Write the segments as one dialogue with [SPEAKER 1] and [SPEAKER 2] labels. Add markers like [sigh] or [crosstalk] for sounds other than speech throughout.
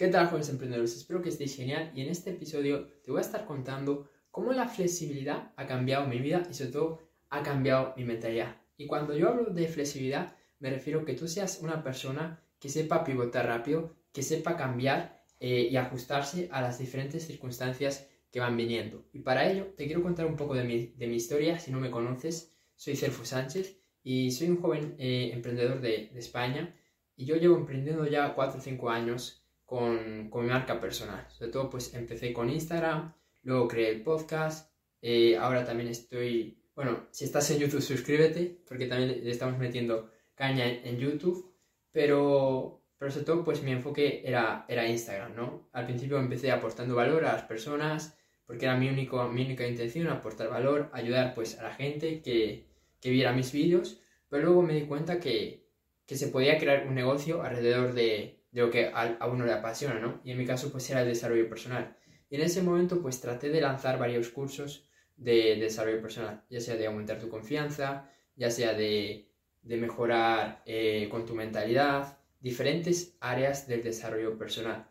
[SPEAKER 1] ¿Qué tal, jóvenes emprendedores? Espero que estéis genial y en este episodio te voy a estar contando cómo la flexibilidad ha cambiado mi vida y sobre todo ha cambiado mi mentalidad. Y cuando yo hablo de flexibilidad, me refiero a que tú seas una persona que sepa pivotar rápido, que sepa cambiar eh, y ajustarse a las diferentes circunstancias que van viniendo. Y para ello te quiero contar un poco de mi, historia. Si no me conoces, soy Celfo Sánchez y soy un joven eh, emprendedor de, de España y yo llevo emprendiendo ya 4 o 5 años con, con, mi marca personal. Sobre todo, pues empecé con Instagram, luego creé el podcast, eh, ahora también estoy, bueno, si estás en YouTube suscríbete, porque también le estamos metiendo caña en, YouTube, pero, pero sobre todo, pues mi enfoque era, era Instagram, ¿no? Al principio empecé aportando valor a las personas, porque era mi, único, mi única intención, aportar valor, ayudar pues a la gente que, que viera mis vídeos, pero luego me di cuenta que, que se podía crear un negocio alrededor de, de lo que a, uno le apasiona, ¿no? Y en mi caso pues era el desarrollo personal. Y en ese momento pues traté de lanzar varios cursos de, desarrollo personal, ya sea de aumentar tu confianza, ya sea de, de mejorar eh, con tu mentalidad, diferentes áreas del desarrollo personal.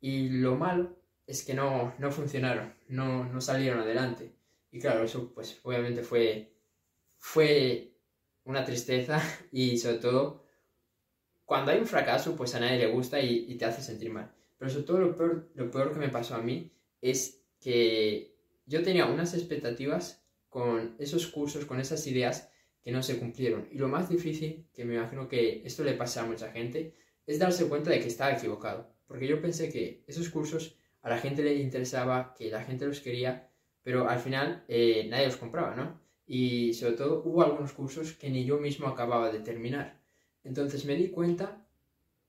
[SPEAKER 1] Y lo malo es que no, no funcionaron, no, no salieron adelante. Y claro, eso pues obviamente fue, fue una tristeza [laughs] y sobre todo cuando hay un fracaso, pues a nadie le gusta y, te hace sentir mal. Pero sobre todo lo peor, que me pasó a mí es que yo tenía unas expectativas con esos cursos, con esas ideas que no se cumplieron. Y lo más difícil, que me imagino que esto le pasa a mucha gente, es darse cuenta de que estaba equivocado. Porque yo pensé que esos cursos a la gente le interesaba, que la gente los quería, pero al final eh, nadie los compraba, ¿no? Y sobre todo hubo algunos cursos que ni yo mismo acababa de terminar. Entonces me di cuenta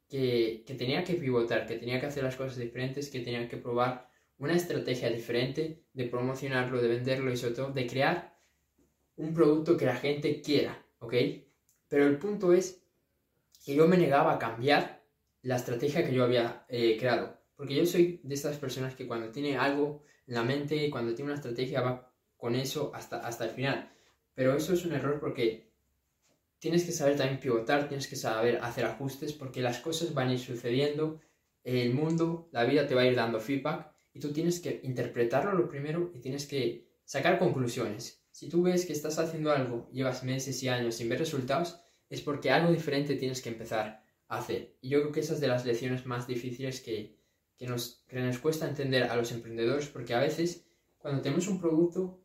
[SPEAKER 1] que, tenía que pivotar, que tenía que hacer las cosas diferentes, que tenía que probar una estrategia diferente de promocionarlo, de venderlo y sobre todo de crear un producto que la gente quiera, ¿ok? Pero el punto es que yo me negaba a cambiar la estrategia que yo había eh, creado. Porque yo soy de estas personas que cuando tiene algo en la mente, cuando tiene una estrategia, va con eso hasta, hasta el final. Pero eso es un error porque tienes que saber también pivotar, tienes que saber hacer ajustes porque las cosas van a ir sucediendo, el mundo, la vida te va a ir dando feedback y tú tienes que interpretarlo lo primero y tienes que sacar conclusiones. Si tú ves que estás haciendo algo, llevas meses y años sin ver resultados, es porque algo diferente tienes que empezar a hacer. Y yo creo que esa es de las lecciones más difíciles que, que, nos, que nos cuesta entender a los emprendedores porque a veces cuando tenemos un producto,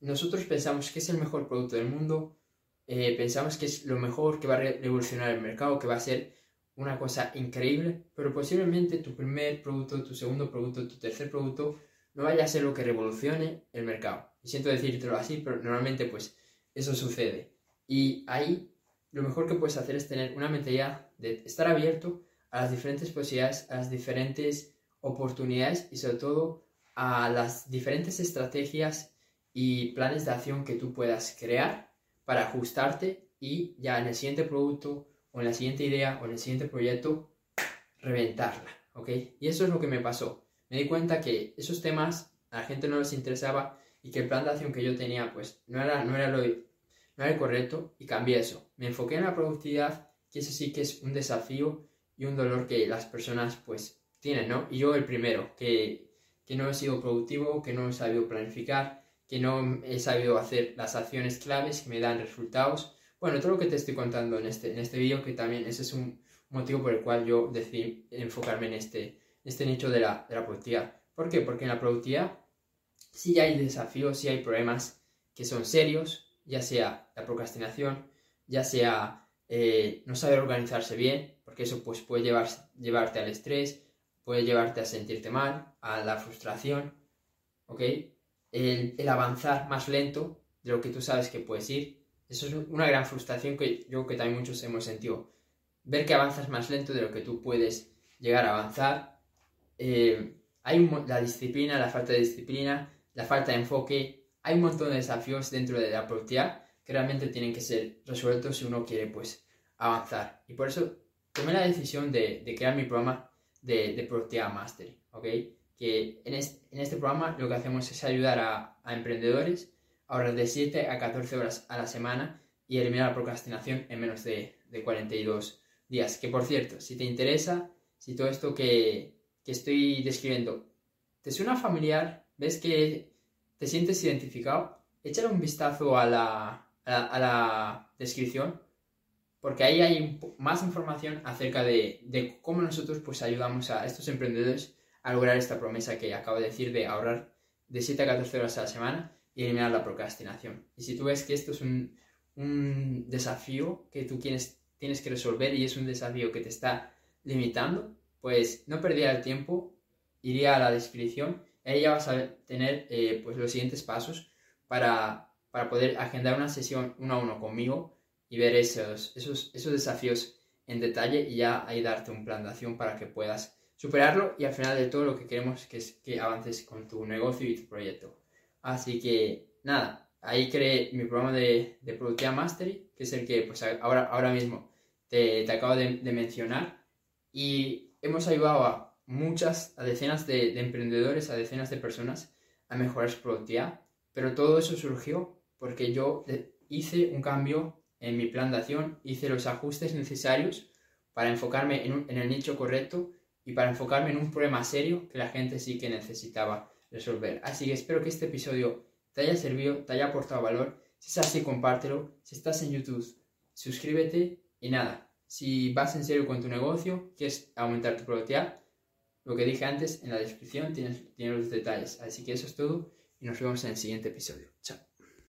[SPEAKER 1] nosotros pensamos que es el mejor producto del mundo, eh, pensamos que es lo mejor, que va a revolucionar el mercado, que va a ser una cosa increíble, pero posiblemente tu primer producto, tu segundo producto, tu tercer producto no vaya a ser lo que revolucione el mercado. Y siento decírtelo así, pero normalmente pues eso sucede. Y ahí lo mejor que puedes hacer es tener una mentalidad de estar abierto a las diferentes posibilidades, a las diferentes oportunidades y sobre todo a las diferentes estrategias y planes de acción que tú puedas crear para ajustarte y ya en el siguiente producto o en la siguiente idea o en el siguiente proyecto reventarla, ¿ok? Y eso es lo que me pasó. Me di cuenta que esos temas a la gente no les interesaba y que el plan de acción que yo tenía pues no era, no era, lo, no era el correcto y cambié eso. Me enfoqué en la productividad, que eso sí que es un desafío y un dolor que las personas pues tienen, ¿no? Y yo el primero, que, que no he sido productivo, que no he sabido planificar, que no he sabido hacer las acciones claves que me dan resultados. Bueno, todo lo que te estoy contando en este, en este vídeo, que también ese es un motivo por el cual yo decidí enfocarme en este, este nicho de la, de la productividad. ¿Por qué? Porque en la productividad sí hay desafíos, sí hay problemas que son serios, ya sea la procrastinación, ya sea eh, no saber organizarse bien, porque eso pues, puede llevar, llevarte al estrés, puede llevarte a sentirte mal, a la frustración, ¿ok? El, avanzar más lento de lo que tú sabes que puedes ir. Eso es una gran frustración que yo creo que también muchos hemos sentido. Ver que avanzas más lento de lo que tú puedes llegar a avanzar. Eh, hay la disciplina, la falta de disciplina, la falta de enfoque. Hay un montón de desafíos dentro de la productividad que realmente tienen que ser resueltos si uno quiere pues avanzar. Y por eso tomé la decisión de, crear mi programa de, de Productividad Mastery. Que en este, programa lo que hacemos es ayudar a, emprendedores a ahorrar de 7 a 14 horas a la semana y eliminar la procrastinación en menos de, 42 días. Que por cierto, si te interesa si todo esto que, que estoy describiendo te suena familiar, ves que te sientes identificado, échale un vistazo a la, a la, descripción, porque ahí hay más información acerca de, de, cómo nosotros pues ayudamos a estos emprendedores a lograr esta promesa que acabo de decir de ahorrar de 7 a 14 horas a la semana y eliminar la procrastinación. Y si tú ves que esto es un, un desafío que tú tienes, tienes que resolver y es un desafío que te está limitando, pues no perdería el tiempo, iría a la descripción, ahí ya vas a tener eh, pues los siguientes pasos para, para poder agendar una sesión uno a uno conmigo y ver esos, esos, esos desafíos en detalle y ya ahí darte un plan de acción para que puedas superarlo y al final de todo lo que queremos que es que avances con tu negocio y tu proyecto. Así que nada, ahí creé mi programa de, de Productividad Mastery, que es el que pues ahora, ahora mismo te, te acabo de, mencionar y hemos ayudado a muchas, a decenas de, de, emprendedores, a decenas de personas a mejorar su productividad, pero todo eso surgió porque yo hice un cambio en mi plan de acción, hice los ajustes necesarios para enfocarme en, en el nicho correcto y para enfocarme en un problema serio que la gente sí que necesitaba resolver. Así que espero que este episodio te haya servido, te haya aportado valor. Si es así, compártelo. Si estás en YouTube, suscríbete y nada. Si vas en serio con tu negocio, quieres aumentar tu productividad, lo que dije antes en la descripción tienes, tienes los detalles. Así que eso es todo y nos vemos en el siguiente episodio. Chao.